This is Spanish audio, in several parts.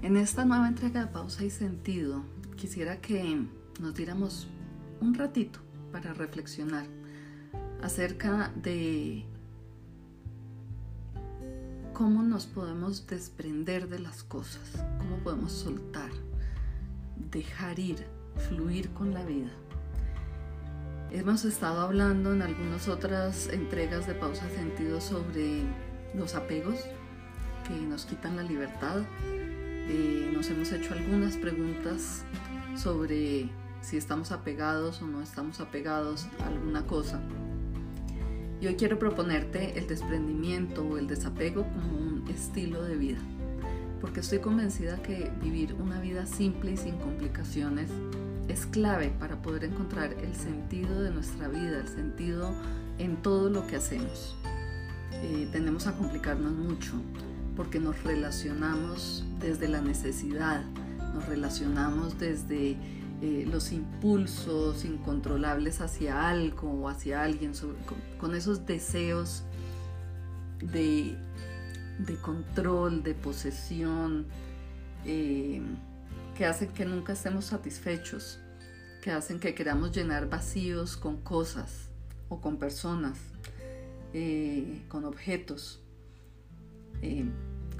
En esta nueva entrega de Pausa y Sentido quisiera que nos diéramos un ratito para reflexionar acerca de cómo nos podemos desprender de las cosas, cómo podemos soltar, dejar ir, fluir con la vida. Hemos estado hablando en algunas otras entregas de Pausa y Sentido sobre los apegos que nos quitan la libertad. Eh, nos hemos hecho algunas preguntas sobre si estamos apegados o no estamos apegados a alguna cosa. Y hoy quiero proponerte el desprendimiento o el desapego como un estilo de vida, porque estoy convencida que vivir una vida simple y sin complicaciones es clave para poder encontrar el sentido de nuestra vida, el sentido en todo lo que hacemos. Eh, tendemos a complicarnos mucho porque nos relacionamos desde la necesidad, nos relacionamos desde eh, los impulsos incontrolables hacia algo o hacia alguien, con, esos deseos de, control, de posesión, eh, que hacen que nunca estemos satisfechos, que hacen que queramos llenar vacíos con cosas o con personas, eh, con objetos,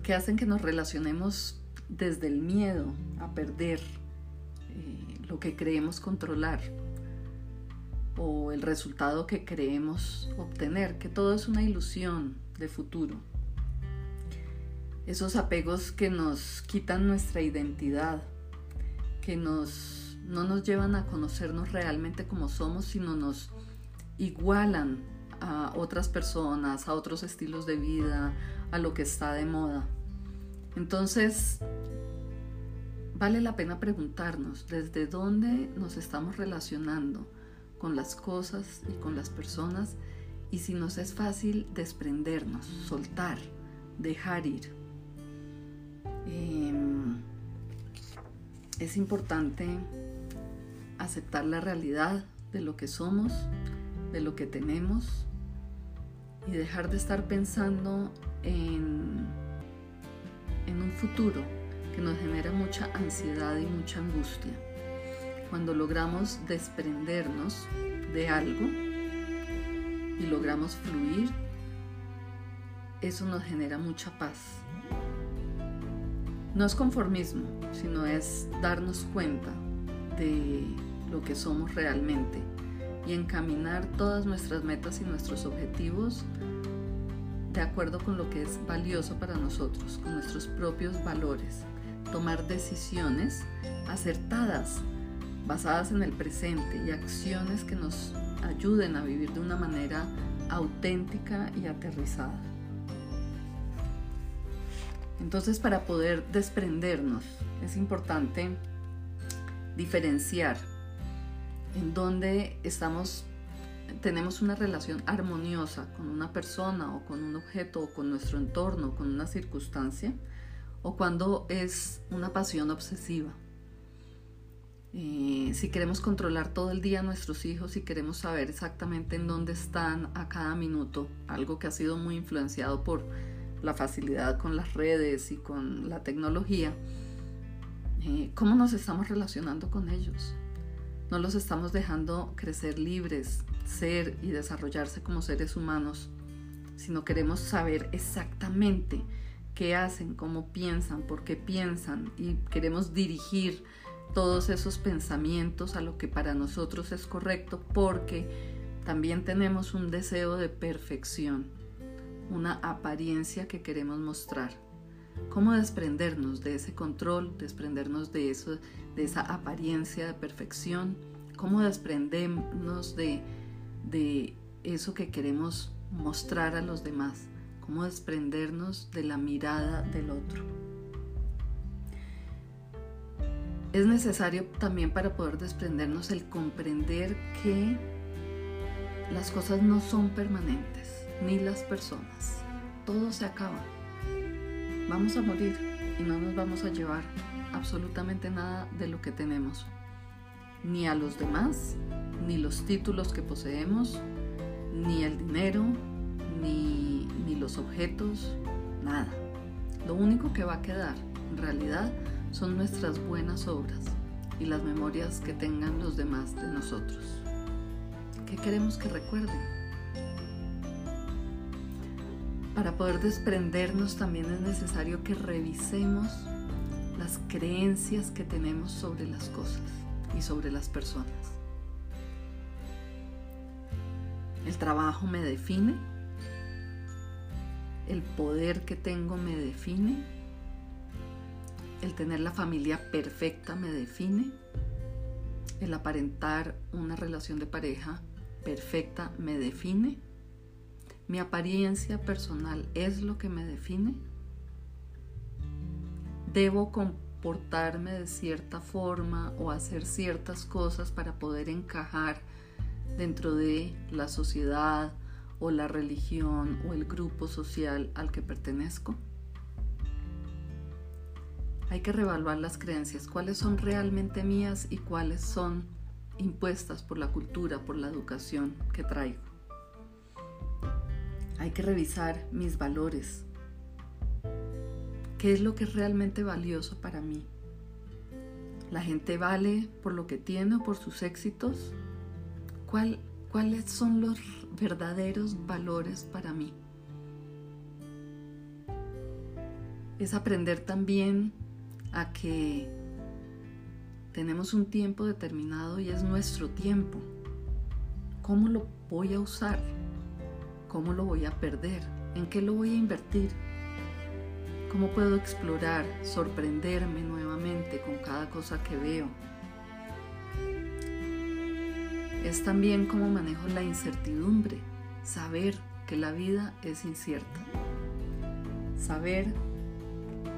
que hacen que nos relacionemos desde el miedo a perder, lo que creemos controlar o el resultado que creemos obtener, que todo es una ilusión de futuro. Esos apegos que nos quitan nuestra identidad, que nos, no nos llevan a conocernos realmente como somos, sino nos igualan a otras personas, a otros estilos de vida, a lo que está de moda. Entonces, Vale la pena preguntarnos desde dónde nos estamos relacionando con las cosas y con las personas y si nos es fácil desprendernos, soltar, dejar ir. Em, es importante aceptar la realidad de lo que somos, de lo que tenemos y dejar de estar pensando en, en un futuro que nos genera mucha ansiedad y mucha angustia. Cuando logramos desprendernos de algo y logramos fluir, eso nos genera mucha paz. No es conformismo, sino es darnos cuenta de lo que somos realmente y encaminar todas nuestras metas y nuestros objetivos de acuerdo con lo que es valioso para nosotros, con nuestros propios valores tomar decisiones acertadas, basadas en el presente y acciones que nos ayuden a vivir de una manera auténtica y aterrizada. Entonces para poder desprendernos es importante diferenciar en dónde estamos tenemos una relación armoniosa con una persona o con un objeto o con nuestro entorno, con una circunstancia, o cuando es una pasión obsesiva. Eh, si queremos controlar todo el día a nuestros hijos, si queremos saber exactamente en dónde están a cada minuto, algo que ha sido muy influenciado por la facilidad con las redes y con la tecnología, eh, ¿cómo nos estamos relacionando con ellos? No los estamos dejando crecer libres, ser y desarrollarse como seres humanos, sino queremos saber exactamente qué hacen, cómo piensan, por qué piensan y queremos dirigir todos esos pensamientos a lo que para nosotros es correcto porque también tenemos un deseo de perfección, una apariencia que queremos mostrar. ¿Cómo desprendernos de ese control, desprendernos de, eso, de esa apariencia de perfección? ¿Cómo desprendernos de, de eso que queremos mostrar a los demás? cómo desprendernos de la mirada del otro. Es necesario también para poder desprendernos el comprender que las cosas no son permanentes, ni las personas. Todo se acaba. Vamos a morir y no nos vamos a llevar absolutamente nada de lo que tenemos. Ni a los demás, ni los títulos que poseemos, ni el dinero, ni, los objetos, nada. Lo único que va a quedar en realidad son nuestras buenas obras y las memorias que tengan los demás de nosotros. ¿Qué queremos que recuerden? Para poder desprendernos también es necesario que revisemos las creencias que tenemos sobre las cosas y sobre las personas. El trabajo me define, el poder que tengo me define, el tener la familia perfecta me define, el aparentar una relación de pareja perfecta me define, mi apariencia personal es lo que me define, debo comportarme de cierta forma o hacer ciertas cosas para poder encajar dentro de la sociedad o la religión o el grupo social al que pertenezco. Hay que revaluar las creencias, cuáles son realmente mías y cuáles son impuestas por la cultura, por la educación que traigo. Hay que revisar mis valores. ¿Qué es lo que es realmente valioso para mí? ¿La gente vale por lo que tiene o por sus éxitos? ¿Cuáles son los verdaderos valores para mí? Es aprender también a que tenemos un tiempo determinado y es nuestro tiempo. ¿Cómo lo voy a usar? ¿Cómo lo voy a perder? ¿En qué lo voy a invertir? ¿Cómo puedo explorar, sorprenderme nuevamente con cada cosa que veo? Es también cómo manejo la incertidumbre, saber que la vida es incierta, saber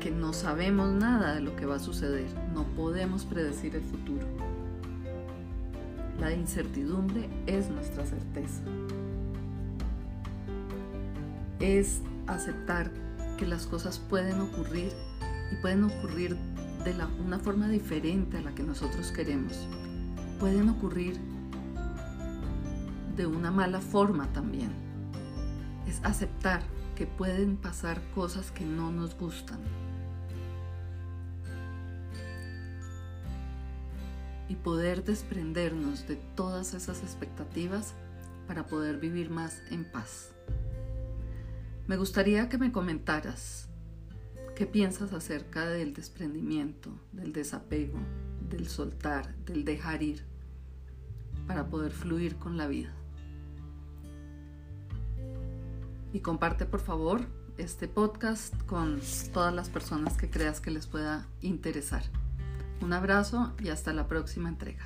que no sabemos nada de lo que va a suceder, no podemos predecir el futuro. La incertidumbre es nuestra certeza. Es aceptar que las cosas pueden ocurrir y pueden ocurrir de una forma diferente a la que nosotros queremos. Pueden ocurrir de una mala forma también. Es aceptar que pueden pasar cosas que no nos gustan. y poder desprendernos de todas esas expectativas para poder vivir más en paz. Me gustaría que me comentaras qué piensas acerca del desprendimiento, del desapego, del soltar, del dejar ir, para poder fluir con la vida. Y comparte por favor este podcast con todas las personas que creas que les pueda interesar. Un abrazo y hasta la próxima entrega.